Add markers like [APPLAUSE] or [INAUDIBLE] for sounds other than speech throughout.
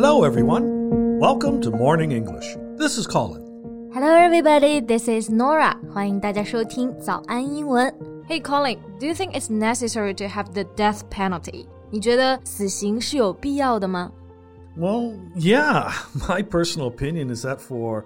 Hello, everyone. Welcome to Morning English. This is Colin. Hello, everybody. This is Norah. 欢迎大家收听早安英文。Hey, Colin. Do you think it's necessary to have the death penalty? 你觉得死刑是有必要的吗？Well, yeah. [LAUGHS] My personal opinion is that for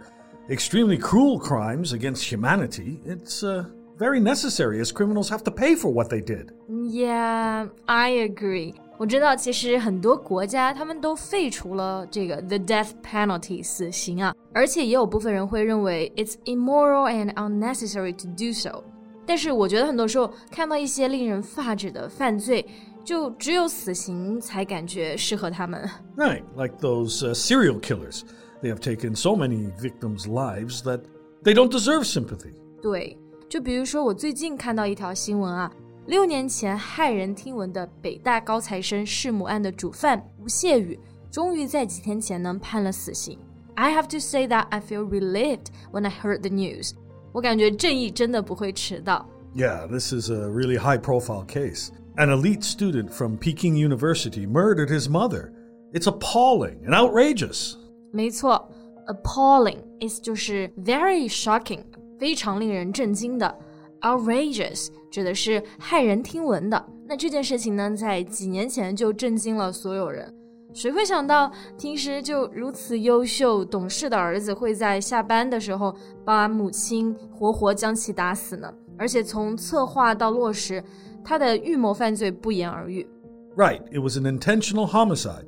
extremely cruel crimes against humanity, it's uh, very necessary as criminals have to pay for what they did. Mm, yeah, I agree. 我知道，其实很多国家他们都废除了这个 the death penalty 死刑啊，而且也有部分人会认为 it's immoral and unnecessary to do so。但是我觉得很多时候看到一些令人发指的犯罪，就只有死刑才感觉适合他们。Right, like those uh, serial killers. They have taken so many victims' lives that they don't deserve sympathy. 对，就比如说我最近看到一条新闻啊， 六年前骇人听闻的北大高材生弑母案的主犯吴谢宇，终于在几天前呢判了死刑。I have to say that I feel relieved when I heard the news. 我感觉正义真的不会迟到。Yeah, this is a really high profile case. An elite student from Peking University murdered his mother. It's appalling and outrageous. 没错，appalling 意思就是 very shocking，非常令人震惊的。 outrageous 指的是骇人听闻的。那这件事情呢，在几年前就震惊了所有人。谁会想到，平时就如此优秀懂事的儿子，会在下班的时候把母亲活活将其打死呢？而且从策划到落实，他的预谋犯罪不言而喻。Right, it was an intentional homicide.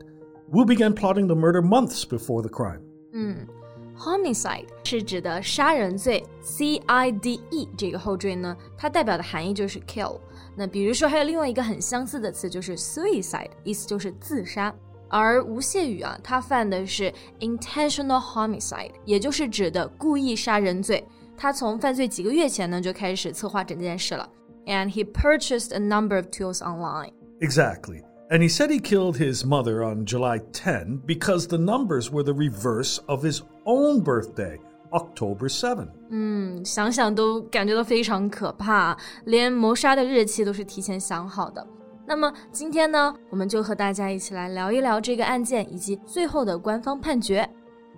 Wu began plotting the murder months before the crime. 嗯。 Homicide 是指的杀人罪，C I D E 这个后缀呢，它代表的含义就是 kill。那比如说还有另外一个很相似的词就是 suicide，意思就是自杀。而吴谢宇啊，他犯的是 intentional homicide，也就是指的故意杀人罪。他从犯罪几个月前呢就开始策划整件事了。And he purchased a number of tools online. Exactly. And he said he killed his mother on July 10 because the numbers were the reverse of his own birthday, October 7. 嗯，想想都感觉到非常可怕，连谋杀的日期都是提前想好的。那么今天呢，我们就和大家一起来聊一聊这个案件以及最后的官方判决。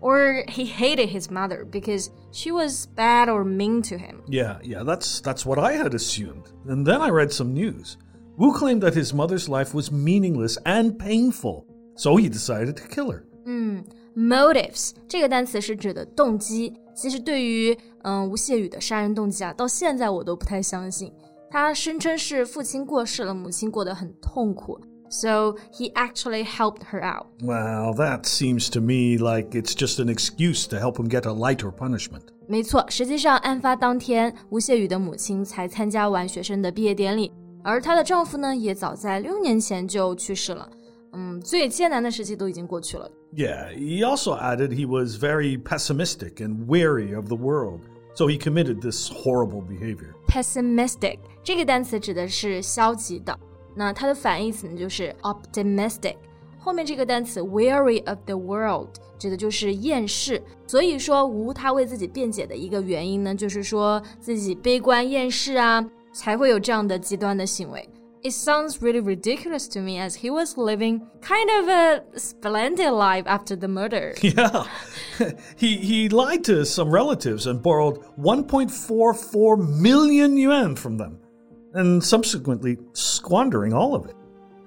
or he hated his mother because she was bad or mean to him. Yeah, yeah, that's that's what I had assumed. And then I read some news. Wu claimed that his mother's life was meaningless and painful, so he decided to kill her. 嗯，motives 这个单词是指的动机。其实对于嗯吴谢宇的杀人动机啊，到现在我都不太相信。他声称是父亲过世了，母亲过得很痛苦。 so he actually helped her out. Well, that seems to me like it's just an excuse to help him get a lighter punishment. 没错，实际上案发当天，吴谢宇的母亲才参加完学生的毕业典礼，而她的丈夫呢，也早在六年前就去世了。嗯，最艰难的时期都已经过去了。Yeah, he also added he was very pessimistic and weary of the world, so he committed this horrible behavior. Pessimistic 这个单词指的是消极的。 那它的反义词呢就是 optimistic。后面这个单词 weary of the world 指的就是厌世。所以说吴他为自己辩解的一个原因呢，就是说自己悲观厌世啊，才会有这样的极端的行为。It sounds really ridiculous to me as he was living kind of a splendid life after the murder. [LAUGHS] Yeah. [LAUGHS] he he lied to some relatives and borrowed 1.44 million yuan from them and subsequently squandering all of it.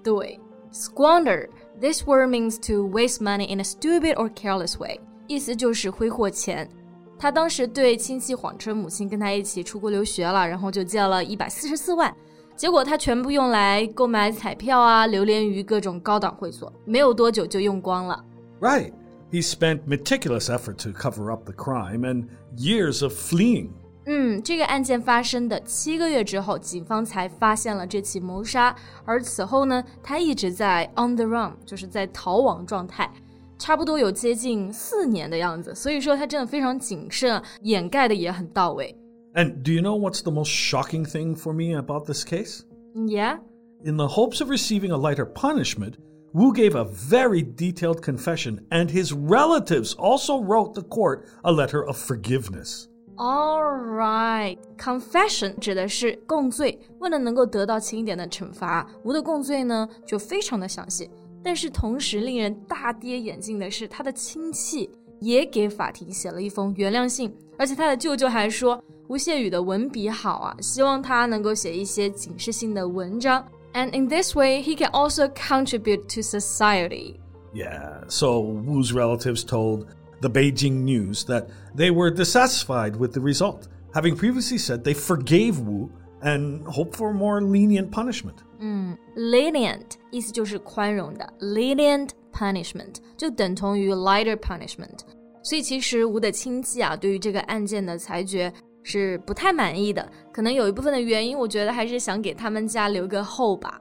对，squander this word means to waste money in a stupid or careless way，意思就是挥霍钱。他当时对亲戚谎称母亲跟他一起出国留学了，然后就借了一百四十四万，结果他全部用来购买彩票啊，流连于各种高档会所，没有多久就用光了。Right. He spent meticulous effort to cover up the crime and years of fleeing. 嗯，这个案件发生的七个月之后，警方才发现了这起谋杀。而此后呢，他一直在 on the run，就是在逃亡状态。 差不多有接近四年的样子，所以说他真的非常谨慎，掩盖的也很到位。And do you know what's the most shocking thing for me about this case? Yeah. In the hopes of receiving a lighter punishment, Wu gave a very detailed confession, and his relatives also wrote the court a letter of forgiveness. All right, confession 指的是供罪，为了能够得到轻一点的惩罚，吴的供罪呢就非常的详细。但是同时令人大跌眼镜的是，他的亲戚也给法庭写了一封原谅信，而且他的舅舅还说吴谢宇的文笔好啊，希望他能够写一些警示性的文章。And in this way, he can also contribute to society. Yeah, so Wu's relatives told the Beijing News that they were dissatisfied with the result, having previously said they forgave Wu and hoped for more lenient punishment. 嗯，lenient 意思就是宽容的，lenient punishment 就等同于 lighter punishment。所以其实吴的亲戚啊，对于这个案件的裁决是不太满意的。可能有一部分的原因，我觉得还是想给他们家留个后吧。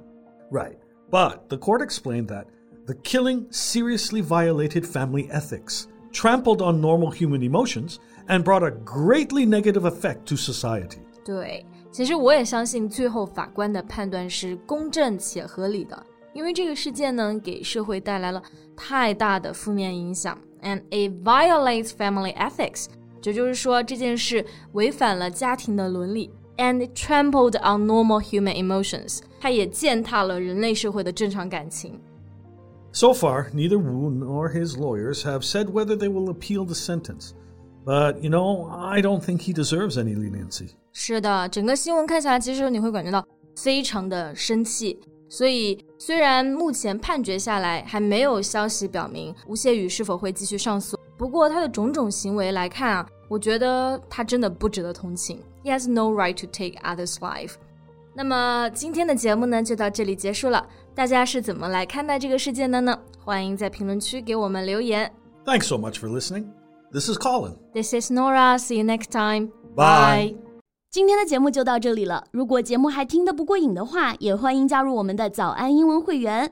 Right, but the court explained that the killing seriously violated family ethics trampled on normal human emotions, and brought a greatly negative effect to society. 对，其实我也相信最后法官的判断是公正且合理的，因为这个事件呢给社会带来了太大的负面影响，and it violates family ethics，这就是说这件事违反了家庭的伦理，and it trampled on normal human emotions，它也践踏了人类社会的正常感情。 so far, neither Wu nor his lawyers have said whether they will appeal the sentence. But, you know, I don't think he deserves any leniency. 是的，整个新闻看下来，其实你会感觉到非常的生气。所以，虽然目前判决下来还没有消息表明吴谢宇是否会继续上诉，不过他的种种行为来看啊，我觉得他真的不值得同情。He has no right to take others' life. 那么今天的节目呢，就到这里结束了。大家是怎么来看待这个事件的呢？欢迎在评论区给我们留言。Thanks so much for listening. This is Colin. This is Nora. See you next time. Bye. 今天的节目就到这里了。如果节目还听得不过瘾的话，也欢迎加入我们的早安英文会员。